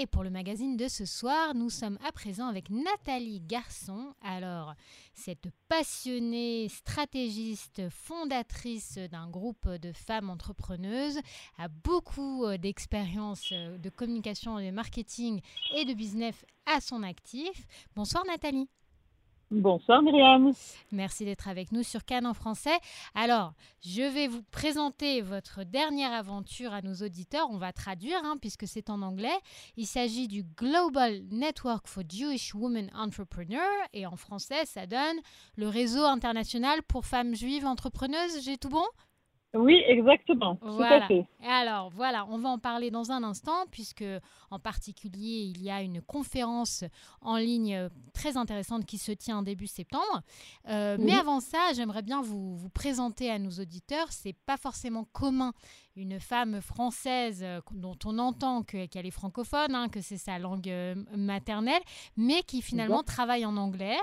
Et pour le magazine de ce soir, nous sommes à présent avec Nathalie Garçon. Alors, cette passionnée stratégiste, fondatrice d'un groupe de femmes entrepreneuses, a beaucoup euh, d'expérience euh, de communication, de marketing et de business à son actif. Bonsoir Nathalie. Bonsoir Myriam. Merci d'être avec nous sur Cannes en français. Alors, je vais vous présenter votre dernière aventure à nos auditeurs. On va traduire hein, puisque c'est en anglais. Il s'agit du Global Network for Jewish Women Entrepreneurs et en français, ça donne le réseau international pour femmes juives entrepreneuses. J'ai tout bon? Oui, exactement. Voilà. Tout à fait. Alors voilà, on va en parler dans un instant puisque en particulier il y a une conférence en ligne très intéressante qui se tient début septembre. Euh, mais avant ça, j'aimerais bien vous, vous présenter à nos auditeurs. C'est pas forcément commun une femme française euh, dont on entend qu'elle est francophone, hein, que c'est sa langue euh, maternelle, mais qui finalement travaille en anglais,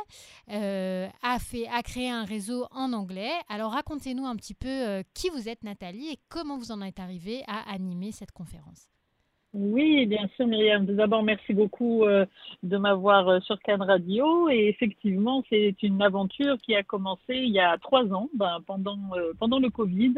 euh, a, fait, a créé un réseau en anglais. Alors racontez-nous un petit peu qui vous êtes Nathalie et comment vous en êtes arrivée à animer cette conférence. Oui, bien sûr, Myriam. D'abord, merci beaucoup de m'avoir sur Cannes Radio. Et effectivement, c'est une aventure qui a commencé il y a trois ans, ben, pendant, pendant le Covid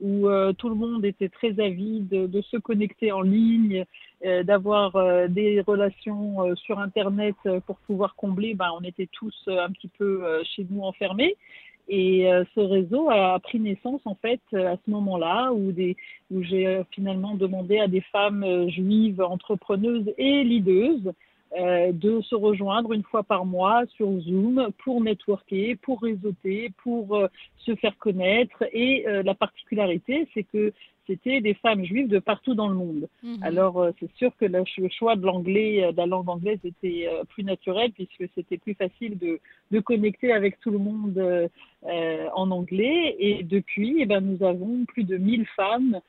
où euh, tout le monde était très avide de, se connecter en ligne, euh, d'avoir euh, des relations sur Internet pour pouvoir combler. Ben, on était tous un petit peu chez nous enfermés. Et ce réseau a pris naissance en fait à ce moment-là où, où j'ai finalement demandé à des femmes juives entrepreneuses et leaders euh, de se rejoindre une fois par mois sur Zoom pour networker, pour réseauter, pour euh, se faire connaître. Et euh, la particularité, c'est que c'était des femmes juives de partout dans le monde. Mhm. Alors, c'est sûr que le, choix de l'anglais, de la langue anglaise était plus naturel puisque c'était plus facile de, de, connecter avec tout le monde en anglais. Et depuis, eh ben, nous avons plus de 1000 femmes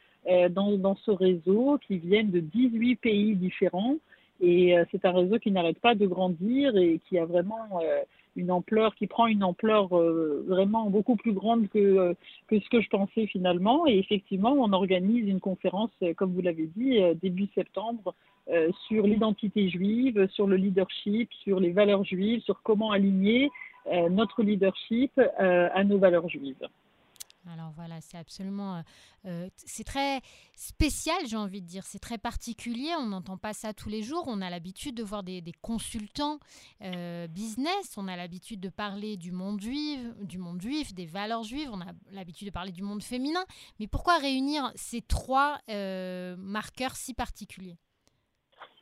dans, dans ce réseau qui viennent de 18 pays différents. Et euh, c'est un réseau qui n'arrête pas de grandir et qui a vraiment euh, une ampleur, qui prend une ampleur euh, vraiment beaucoup plus grande que, que ce que je pensais finalement. Et effectivement, on organise une conférence, comme vous l'avez dit, début septembre, sur l'identité juive, sur le leadership, sur les valeurs juives, sur comment aligner notre leadership à nos valeurs juives. Alors voilà, c'est absolument, euh, euh, c'est très spécial, j'ai envie de dire. C'est très particulier. On n'entend pas ça tous les jours. On a l'habitude de voir des, consultants euh, business. On a l'habitude de parler du monde juif, du monde juif, des valeurs juives. On a l'habitude de parler du monde féminin. Mais pourquoi réunir ces trois marqueurs si particuliers?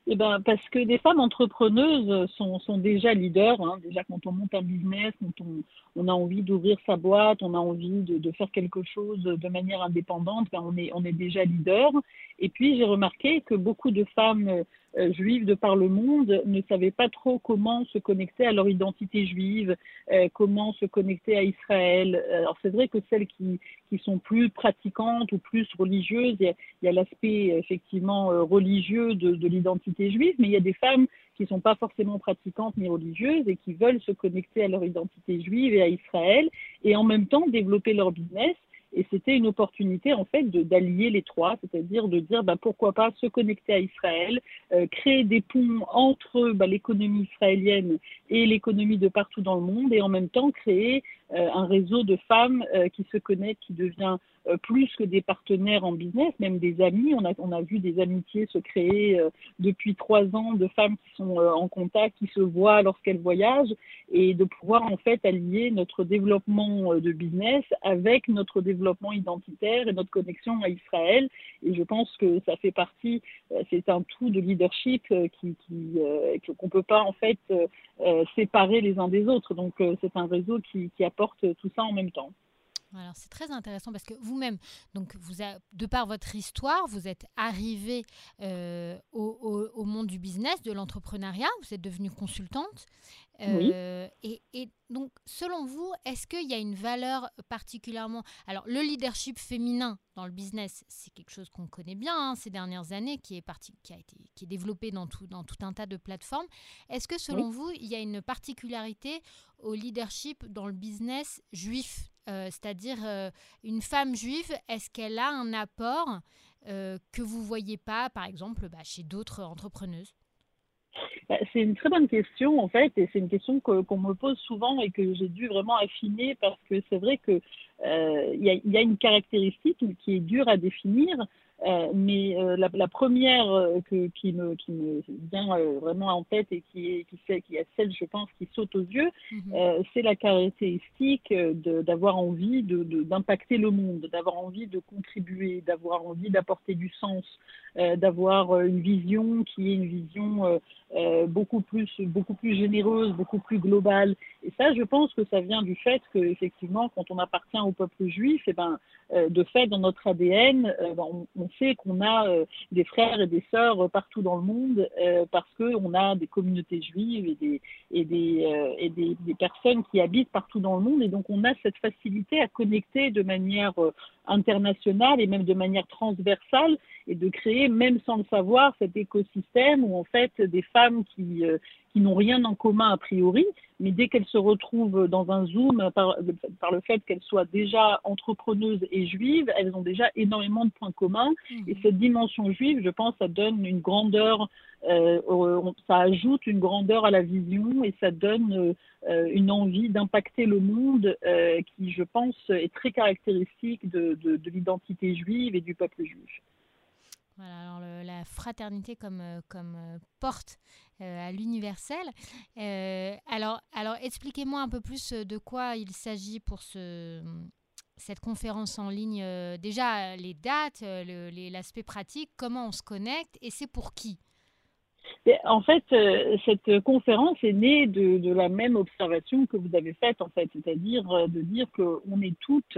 Eh ben, parce que des femmes entrepreneuses sont, sont déjà leaders. Hein. Déjà, quand on monte un business, quand on, on a envie d'ouvrir sa boîte, on a envie de, de, faire quelque chose de manière indépendante, ben on, est, on est déjà leader. Et puis, j'ai remarqué que beaucoup de femmes juives de par le monde ne savaient pas trop comment se connecter à leur identité juive, euh, comment se connecter à Israël. Alors c'est vrai que celles qui, qui sont plus pratiquantes ou plus religieuses, il y a, l'aspect effectivement euh, religieux de, de l'identité juive, mais il y a des femmes qui ne sont pas forcément pratiquantes ni religieuses et qui veulent se connecter à leur identité juive et à Israël et en même temps développer leur business et c'était une opportunité en fait d'allier les trois, c'est-à-dire de dire bah, pourquoi pas se connecter à Israël, euh, créer des ponts entre bah, l'économie israélienne et l'économie de partout dans le monde, et en même temps créer un réseau de femmes euh, qui se connectent, qui devient euh, plus que des partenaires en business, même des amis. On a, on a vu des amitiés se créer depuis trois ans de femmes qui sont en contact, qui se voient lorsqu'elles voyagent, et de pouvoir en fait allier notre développement de business avec notre développement identitaire et notre connexion à Israël. Et je pense que ça fait partie, c'est un tout de leadership qui, qu'on peut pas en fait séparer les uns des autres. Donc c'est un réseau qui, qui apporte tout ça en même temps. Alors c'est très intéressant parce que vous-même, donc vous de par votre histoire, vous êtes arrivé euh, au, monde du business, de l'entrepreneuriat, vous êtes devenue consultante. Euh, et, et, donc, selon vous, est-ce qu'il y a une valeur particulièrement... Alors, le leadership féminin dans le business, c'est quelque chose qu'on connaît bien hein, ces dernières années, qui est, parti, qui, a été, qui est développé dans tout, dans tout un tas de plateformes. Est-ce que, selon vous, il y a une particularité au leadership dans le business juif? C'est-à-dire, euh, une femme juive, est-ce qu'elle a un apport que vous ne voyez pas, par exemple, bah, chez d'autres entrepreneuses? Bah, c'est une très bonne question en fait, et c'est une question qu'on me pose souvent et que j'ai dû vraiment affiner parce que c'est vrai qu'il euh, y, y, a une caractéristique qui est dure à définir, euh, mais euh, la, la, première euh, que, qui, me, qui me vient vraiment en tête et qui est, qui, fait, qui est celle, je pense, qui saute aux yeux, mhm. c'est la caractéristique d'avoir envie d'impacter de, le monde, d'avoir envie de contribuer, d'avoir envie d'apporter du sens, d'avoir une vision qui est une vision beaucoup, plus, beaucoup plus généreuse, beaucoup plus globale. Et ça, je pense que ça vient du fait qu'effectivement, quand on appartient au peuple juif, et eh ben, de fait, dans notre ADN, ben, on, on sait qu'on a euh, des frères et des sœurs partout dans le monde euh, parce qu'on a des communautés juives et, des, et, des, euh, et des, personnes qui habitent partout dans le monde. Et donc, on a cette facilité à connecter de manière internationale et même de manière transversale et de créer, même sans le savoir, cet écosystème où en fait des femmes qui, qui n'ont rien en commun a priori, mais dès qu'elles se retrouvent dans un Zoom, par, par le fait qu'elles soient déjà entrepreneuses et juives, elles ont déjà énormément de points communs. Mmh. Et cette dimension juive, je pense, ça donne une grandeur, euh, ça ajoute une grandeur à la vision et ça donne euh, une envie d'impacter le monde euh, qui, je pense, est très caractéristique de, de, de l'identité juive et du peuple juif. Voilà, alors la fraternité comme, euh, comme euh, porte euh, à l'universel. alors, alors expliquez-moi un peu plus de quoi il s'agit pour ce, cette conférence en ligne. déjà, les dates, l'aspect pratique, comment on se connecte et c'est pour qui? En fait, cette conférence est née de, de, la même observation que vous avez faite, en fait, c'est-à-dire de dire qu'on est toutes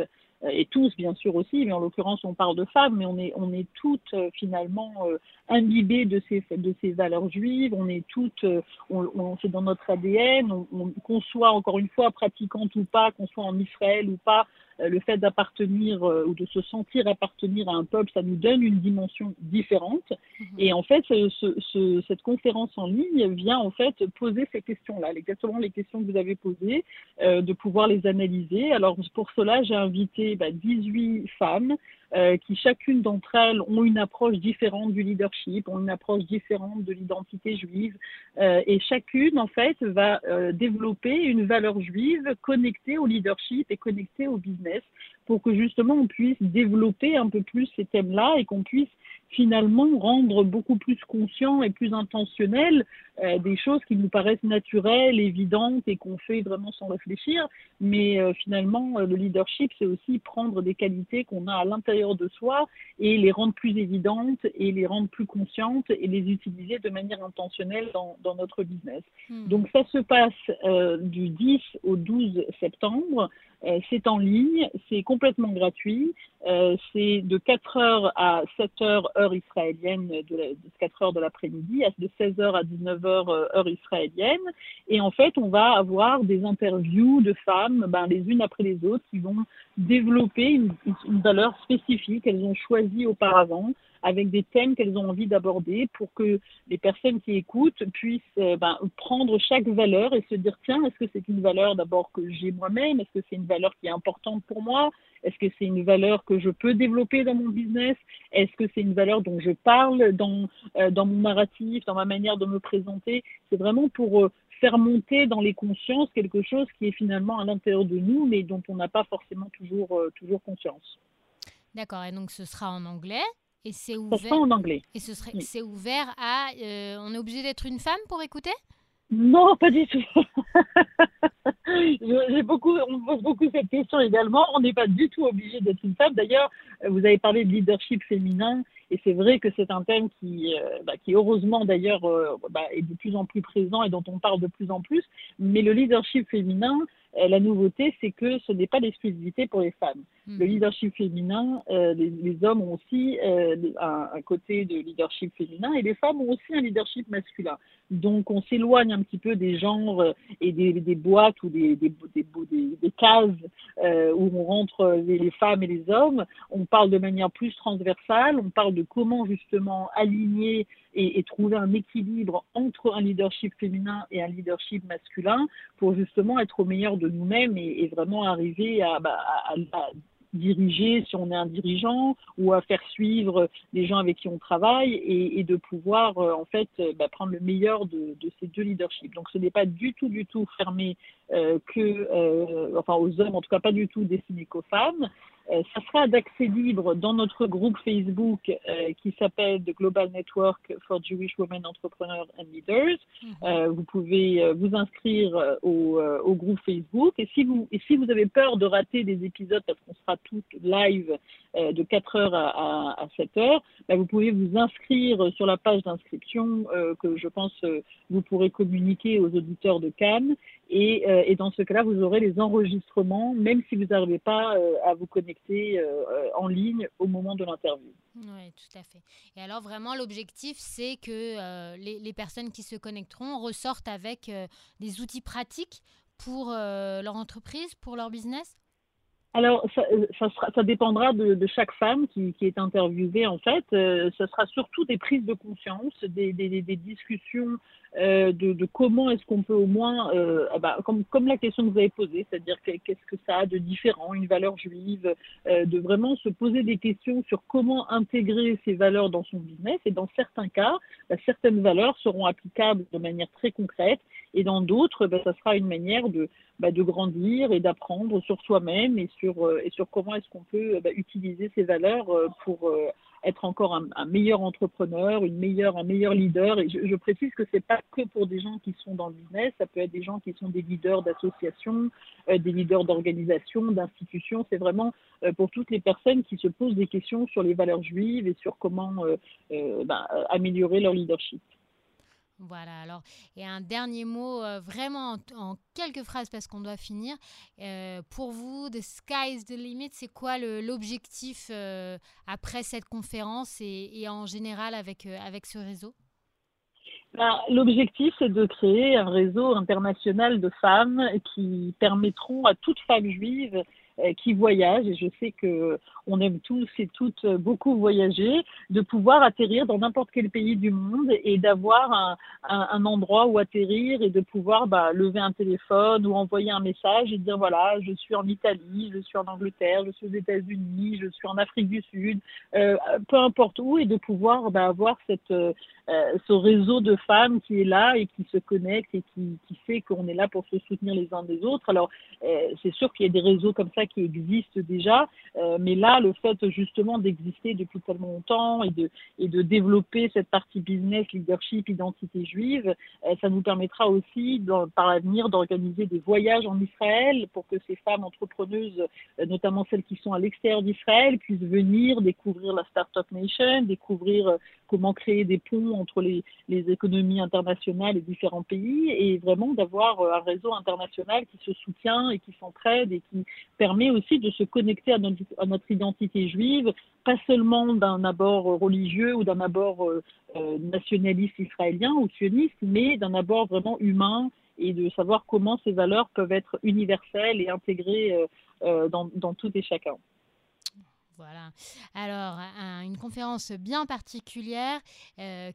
et tous bien sûr aussi, mais en l'occurrence on parle de femmes, mais on est, on est toutes euh, finalement euh, imbibées de ces, de ces valeurs juives, on est toutes, on, on c'est dans notre ADN, on, qu'on soit encore une fois pratiquante ou pas, qu'on soit en Israël ou pas, le fait d'appartenir ou de se sentir appartenir à un peuple, ça nous donne une dimension différente. Mhm. Et en fait, ce, ce, cette conférence en ligne vient en fait poser ces questions-là, exactement les questions que vous avez posées, de pouvoir les analyser. Alors pour cela, j'ai invité 18 bah, femmes euh, qui chacune d'entre elles ont une approche différente du leadership, ont une approche différente de l'identité juive, euh, et chacune en fait va euh, développer une valeur juive connectée au leadership et connectée au business pour que justement on puisse développer un peu plus ces thèmes-là et qu'on puisse finalement rendre beaucoup plus conscient et plus intentionnel euh, des choses qui nous paraissent naturelles, évidentes et qu'on fait vraiment sans réfléchir. Mais euh, finalement, euh, le leadership, c'est aussi prendre des qualités qu'on a à l'intérieur de soi et les rendre plus évidentes et les rendre plus conscientes et les utiliser de manière intentionnelle dans, dans notre business. Hmm. Donc ça se passe du 10 au 12 septembre. C'est en ligne, c'est complètement gratuit. c'est de 4 heures à 7 heures heure israélienne, de, de 4 heures de l'après-midi, de 16 heures à 19 euh, heure, israélienne. Et en fait, on va avoir des interviews de femmes, ben, les unes après les autres, qui vont développer une, une valeur spécifique qu'elles ont choisie auparavant avec des thèmes qu'elles ont envie d'aborder pour que les personnes qui écoutent puissent euh, ben, prendre chaque valeur et se dire tiens, est-ce que c'est une valeur d'abord que j'ai moi-même? Est-ce que c'est une valeur qui est importante pour moi? Est-ce que c'est une valeur que je peux développer dans mon business? Est-ce que c'est une valeur dont je parle dans, euh, dans mon narratif, dans ma manière de me présenter? C'est vraiment pour euh, faire monter dans les consciences quelque chose qui est finalement à l'intérieur de nous, mais dont on n'a pas forcément toujours, toujours conscience. D'accord, et donc ce sera en anglais? Et c'est ouvert. en anglais. Et ce serait, c'est ouvert à. Euh, on est obligé d'être une femme pour écouter? Non, pas du tout. J'ai beaucoup, on pose beaucoup cette question également. On n'est pas du tout obligé d'être une femme. D'ailleurs, vous avez parlé de leadership féminin. Et c'est vrai que c'est un thème qui, euh, bah, qui heureusement d'ailleurs euh, bah, est de plus en plus présent et dont on parle de plus en plus. Mais le leadership féminin, euh, la nouveauté, c'est que ce n'est pas l'exclusivité pour les femmes. Hmm. Le leadership féminin, euh, les, les, hommes ont aussi euh, un, un, côté de leadership féminin et les femmes ont aussi un leadership masculin. Donc on s'éloigne un petit peu des genres et des, des boîtes ou des, des, des, des cases euh, où on rentre les, les, femmes et les hommes. On parle de manière plus transversale, on parle de comment justement aligner et, et, trouver un équilibre entre un leadership féminin et un leadership masculin pour justement être au meilleur de nous-mêmes et, et, vraiment arriver à, bah, à, à diriger si on est un dirigeant ou à faire suivre les gens avec qui on travaille et, de pouvoir en fait bah, prendre le meilleur de, de, ces deux leaderships. Donc ce n'est pas du tout du tout fermé que enfin aux hommes, en tout cas pas du tout destiné qu'aux femmes. Euh, ça sera d'accès libre dans notre groupe Facebook euh, qui s'appelle The Global Network for Jewish Women Entrepreneurs and Leaders. Mhm. Euh, vous pouvez vous inscrire au, au, groupe Facebook. Et si, vous, et si vous avez peur de rater des épisodes, parce qu'on sera tous live de 4h à, à, 7h, bah, vous pouvez vous inscrire sur la page d'inscription que je pense vous pourrez communiquer aux auditeurs de Cannes. Et, et dans ce cas-là, vous aurez les enregistrements, même si vous n'arrivez pas à vous connecter euh, en ligne au moment de l'interview. Oui, tout à fait. Et alors vraiment, l'objectif, c'est que euh, les, personnes qui se connecteront ressortent avec euh, des outils pratiques pour leur entreprise, pour leur business? Alors, ça, ça, dépendra de, chaque femme qui, est interviewée, en fait. ce sera surtout des prises de conscience, des, des discussions euh, de, comment est-ce qu'on peut au moins, euh, ah bah, comme, comme la question que vous avez posée, c'est-à-dire qu'est-ce que ça a de différent, une valeur juive, euh, de vraiment se poser des questions sur comment intégrer ces valeurs dans son business. Et dans certains cas, bah, certaines valeurs seront applicables de manière très concrète, et dans d'autres, bah, ça sera une manière de, bah, de grandir et d'apprendre sur soi-même et sur, et sur comment est-ce qu'on peut bah, utiliser ces valeurs pour être encore un, meilleur entrepreneur, une meilleure, un meilleur leader. Et je, précise que c'est pas que pour des gens qui sont dans le business, ça peut être des gens qui sont des leaders d'associations, euh, des leaders d'organisations, d'institutions. C'est vraiment euh, pour toutes les personnes qui se posent des questions sur les valeurs juives et sur comment euh, ben, améliorer leur leadership. Voilà, alors, et un dernier mot, euh, vraiment en, quelques phrases parce qu'on doit finir. Euh, pour vous, The Sky's the Limit, c'est quoi l'objectif euh, après cette conférence et, en général avec, avec ce réseau? Ben, L'objectif, c'est de créer un réseau international de femmes qui permettront à toute femme juive qui voyagent, et je sais que on aime tous et toutes beaucoup voyager, de pouvoir atterrir dans n'importe quel pays du monde et d'avoir un, un, un, endroit où atterrir et de pouvoir bah, lever un téléphone ou envoyer un message et dire voilà, je suis en Italie, je suis en Angleterre, je suis aux États-Unis, je suis en Afrique du Sud, euh, peu importe où, et de pouvoir bah, avoir cette, euh, ce réseau de femmes qui est là et qui se connecte et qui, qui fait qu'on est là pour se soutenir les uns des autres. Alors, euh, c'est sûr qu'il y a des réseaux comme ça qui existent déjà, euh, mais là, le fait justement d'exister depuis tellement longtemps et de, et de développer cette partie business, leadership, identité juive, euh, ça nous permettra aussi par l'avenir d'organiser des voyages en Israël pour que ces femmes entrepreneuses, euh, notamment celles qui sont à l'extérieur d'Israël, puissent venir découvrir la Startup Nation, découvrir comment créer des ponts entre les économies internationales et différents pays. Et vraiment d'avoir un réseau international qui se soutient et qui s'entraide et qui permet aussi de se connecter à notre, identité juive, pas seulement d'un abord religieux ou d'un abord euh, euh, nationaliste israélien ou sioniste, mais d'un abord vraiment humain et de savoir comment ces valeurs peuvent être universelles et intégrées euh, dans, dans tout et chacun. Voilà. Alors, une conférence bien particulière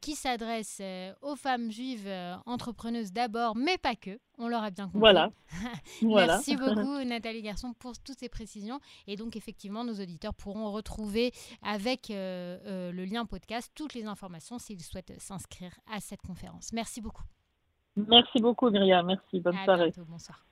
qui s'adresse aux femmes juives entrepreneuses d'abord, mais pas que. On l'aura bien compris. Voilà. Merci beaucoup, Nathalie Garçon, pour toutes ces précisions. Et donc, effectivement, nos auditeurs pourront retrouver avec le lien podcast toutes les informations s'ils souhaitent s'inscrire à cette conférence. Merci beaucoup. Merci beaucoup, Myriam. Merci. Bonne soirée. bonsoir.